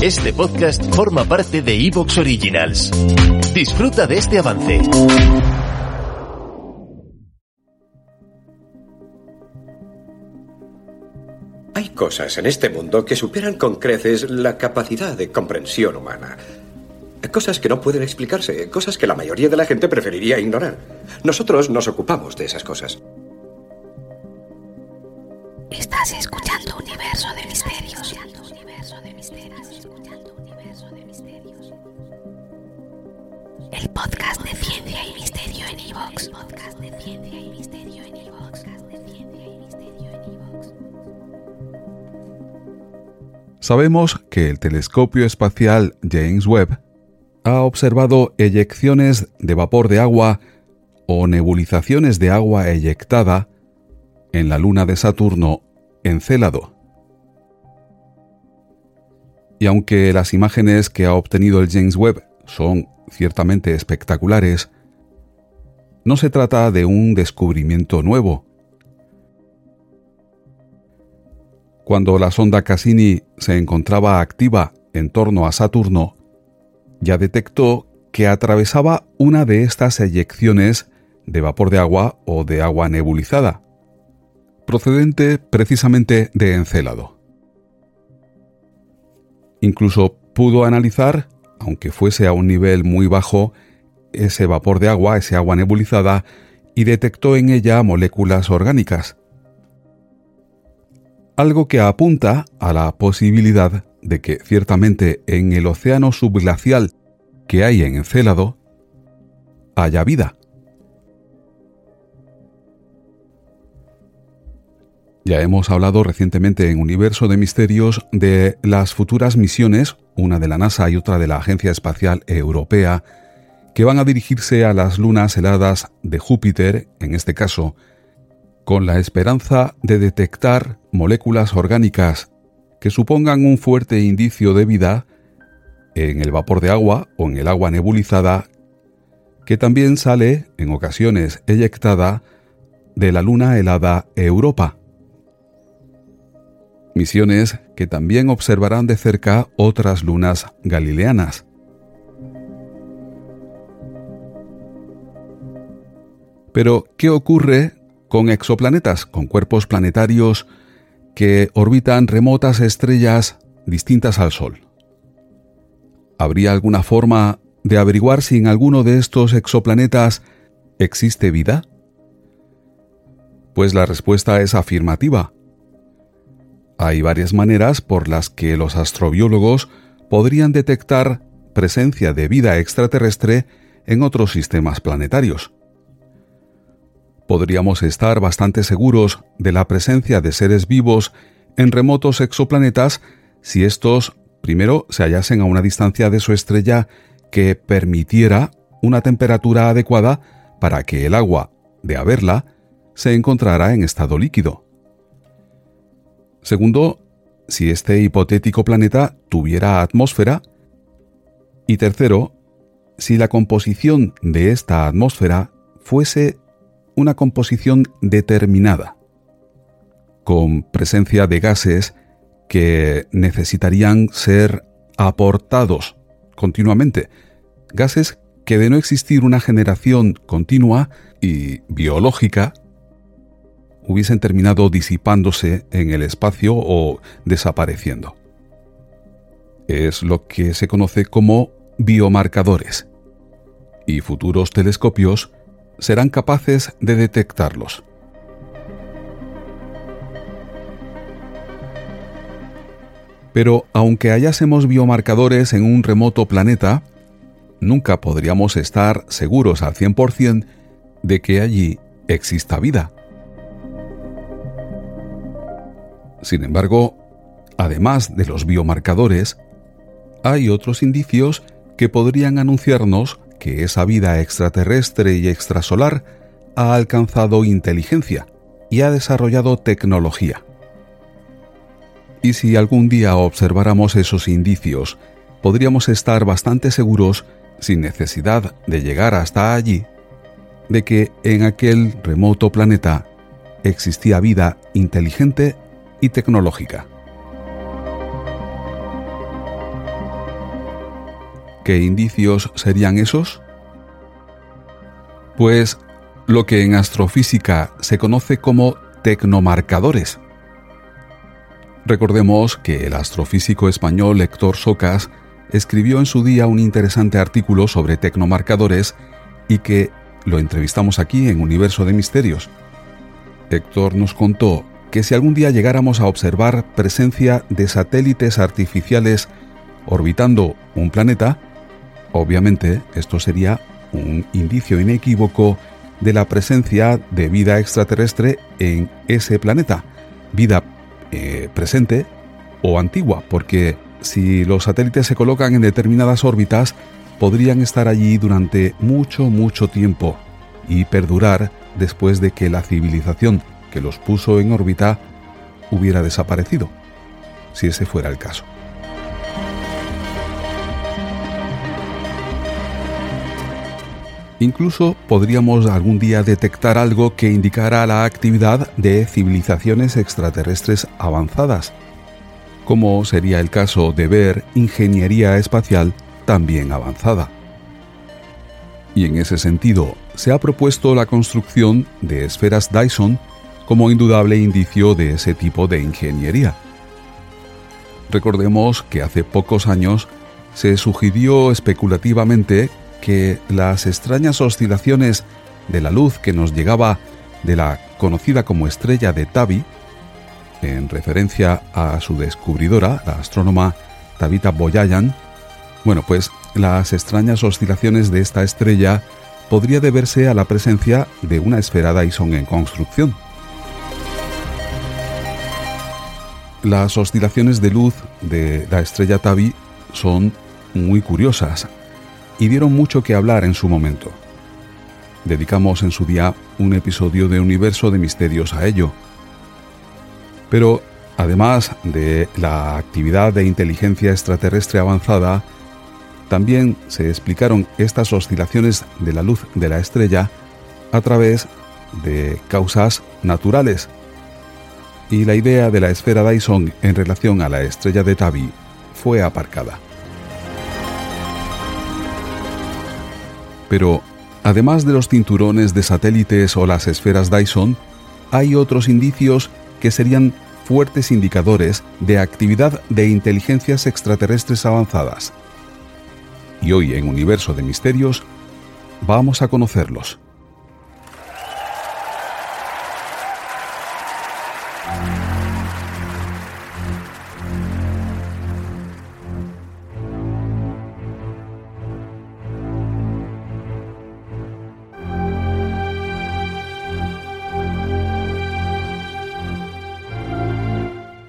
Este podcast forma parte de Evox Originals. Disfruta de este avance. Hay cosas en este mundo que superan con creces la capacidad de comprensión humana. Cosas que no pueden explicarse, cosas que la mayoría de la gente preferiría ignorar. Nosotros nos ocupamos de esas cosas. Estás escuchando Universo de Misterios. El podcast de ciencia y misterio en Evox. Podcast de ciencia y misterio en Evox. Sabemos que el telescopio espacial James Webb ha observado eyecciones de vapor de agua o nebulizaciones de agua eyectada en la luna de Saturno, Encélado. Y aunque las imágenes que ha obtenido el James Webb son ciertamente espectaculares, no se trata de un descubrimiento nuevo. Cuando la sonda Cassini se encontraba activa en torno a Saturno, ya detectó que atravesaba una de estas eyecciones de vapor de agua o de agua nebulizada, procedente precisamente de Encélado. Incluso pudo analizar, aunque fuese a un nivel muy bajo, ese vapor de agua, ese agua nebulizada, y detectó en ella moléculas orgánicas. Algo que apunta a la posibilidad de que ciertamente en el océano subglacial que hay en Encélado haya vida. Ya hemos hablado recientemente en Universo de Misterios de las futuras misiones, una de la NASA y otra de la Agencia Espacial Europea, que van a dirigirse a las lunas heladas de Júpiter, en este caso, con la esperanza de detectar moléculas orgánicas que supongan un fuerte indicio de vida en el vapor de agua o en el agua nebulizada, que también sale, en ocasiones eyectada, de la luna helada Europa. Misiones que también observarán de cerca otras lunas galileanas. Pero, ¿qué ocurre con exoplanetas, con cuerpos planetarios que orbitan remotas estrellas distintas al Sol. ¿Habría alguna forma de averiguar si en alguno de estos exoplanetas existe vida? Pues la respuesta es afirmativa. Hay varias maneras por las que los astrobiólogos podrían detectar presencia de vida extraterrestre en otros sistemas planetarios podríamos estar bastante seguros de la presencia de seres vivos en remotos exoplanetas si estos primero se hallasen a una distancia de su estrella que permitiera una temperatura adecuada para que el agua, de haberla, se encontrara en estado líquido. Segundo, si este hipotético planeta tuviera atmósfera. Y tercero, si la composición de esta atmósfera fuese una composición determinada, con presencia de gases que necesitarían ser aportados continuamente, gases que de no existir una generación continua y biológica, hubiesen terminado disipándose en el espacio o desapareciendo. Es lo que se conoce como biomarcadores, y futuros telescopios serán capaces de detectarlos. Pero aunque hallásemos biomarcadores en un remoto planeta, nunca podríamos estar seguros al 100% de que allí exista vida. Sin embargo, además de los biomarcadores, hay otros indicios que podrían anunciarnos que esa vida extraterrestre y extrasolar ha alcanzado inteligencia y ha desarrollado tecnología. Y si algún día observáramos esos indicios, podríamos estar bastante seguros, sin necesidad de llegar hasta allí, de que en aquel remoto planeta existía vida inteligente y tecnológica. ¿Qué indicios serían esos? Pues lo que en astrofísica se conoce como tecnomarcadores. Recordemos que el astrofísico español Héctor Socas escribió en su día un interesante artículo sobre tecnomarcadores y que lo entrevistamos aquí en Universo de Misterios. Héctor nos contó que si algún día llegáramos a observar presencia de satélites artificiales orbitando un planeta, obviamente esto sería un indicio inequívoco de la presencia de vida extraterrestre en ese planeta, vida eh, presente o antigua, porque si los satélites se colocan en determinadas órbitas, podrían estar allí durante mucho, mucho tiempo y perdurar después de que la civilización que los puso en órbita hubiera desaparecido, si ese fuera el caso. Incluso podríamos algún día detectar algo que indicara la actividad de civilizaciones extraterrestres avanzadas, como sería el caso de ver ingeniería espacial también avanzada. Y en ese sentido, se ha propuesto la construcción de esferas Dyson como indudable indicio de ese tipo de ingeniería. Recordemos que hace pocos años se sugirió especulativamente que las extrañas oscilaciones de la luz que nos llegaba de la conocida como estrella de Tabi, en referencia a su descubridora, la astrónoma Tabitha Boyayan, bueno, pues las extrañas oscilaciones de esta estrella podría deberse a la presencia de una esfera Dyson en construcción. Las oscilaciones de luz de la estrella Tabi son muy curiosas y dieron mucho que hablar en su momento. Dedicamos en su día un episodio de Universo de Misterios a ello. Pero, además de la actividad de inteligencia extraterrestre avanzada, también se explicaron estas oscilaciones de la luz de la estrella a través de causas naturales. Y la idea de la esfera Dyson en relación a la estrella de Tabi fue aparcada. Pero, además de los cinturones de satélites o las esferas Dyson, hay otros indicios que serían fuertes indicadores de actividad de inteligencias extraterrestres avanzadas. Y hoy en Universo de Misterios vamos a conocerlos.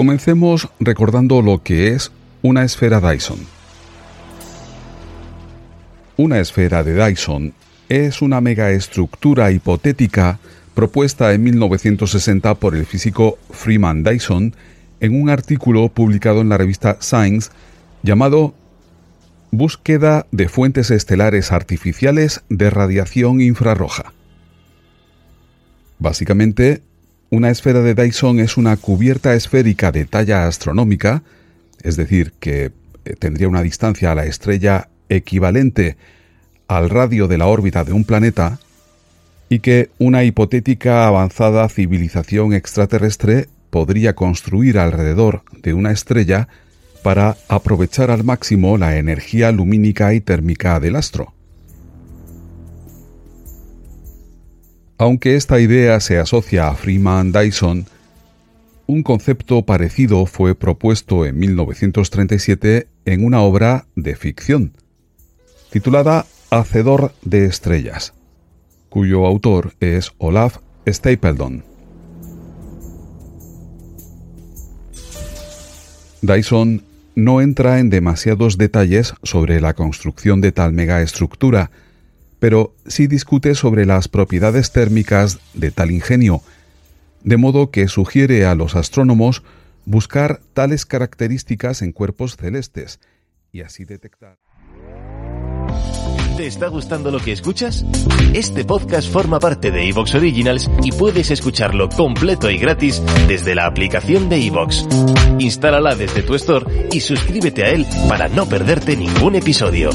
Comencemos recordando lo que es una esfera Dyson. Una esfera de Dyson es una megaestructura hipotética propuesta en 1960 por el físico Freeman Dyson en un artículo publicado en la revista Science llamado Búsqueda de fuentes estelares artificiales de radiación infrarroja. Básicamente, una esfera de Dyson es una cubierta esférica de talla astronómica, es decir, que eh, tendría una distancia a la estrella equivalente al radio de la órbita de un planeta, y que una hipotética avanzada civilización extraterrestre podría construir alrededor de una estrella para aprovechar al máximo la energía lumínica y térmica del astro. Aunque esta idea se asocia a Freeman Dyson, un concepto parecido fue propuesto en 1937 en una obra de ficción, titulada Hacedor de Estrellas, cuyo autor es Olaf Stapledon. Dyson no entra en demasiados detalles sobre la construcción de tal megaestructura, pero sí discute sobre las propiedades térmicas de tal ingenio, de modo que sugiere a los astrónomos buscar tales características en cuerpos celestes y así detectar. ¿Te está gustando lo que escuchas? Este podcast forma parte de Evox Originals y puedes escucharlo completo y gratis desde la aplicación de Evox. Instálala desde tu store y suscríbete a él para no perderte ningún episodio.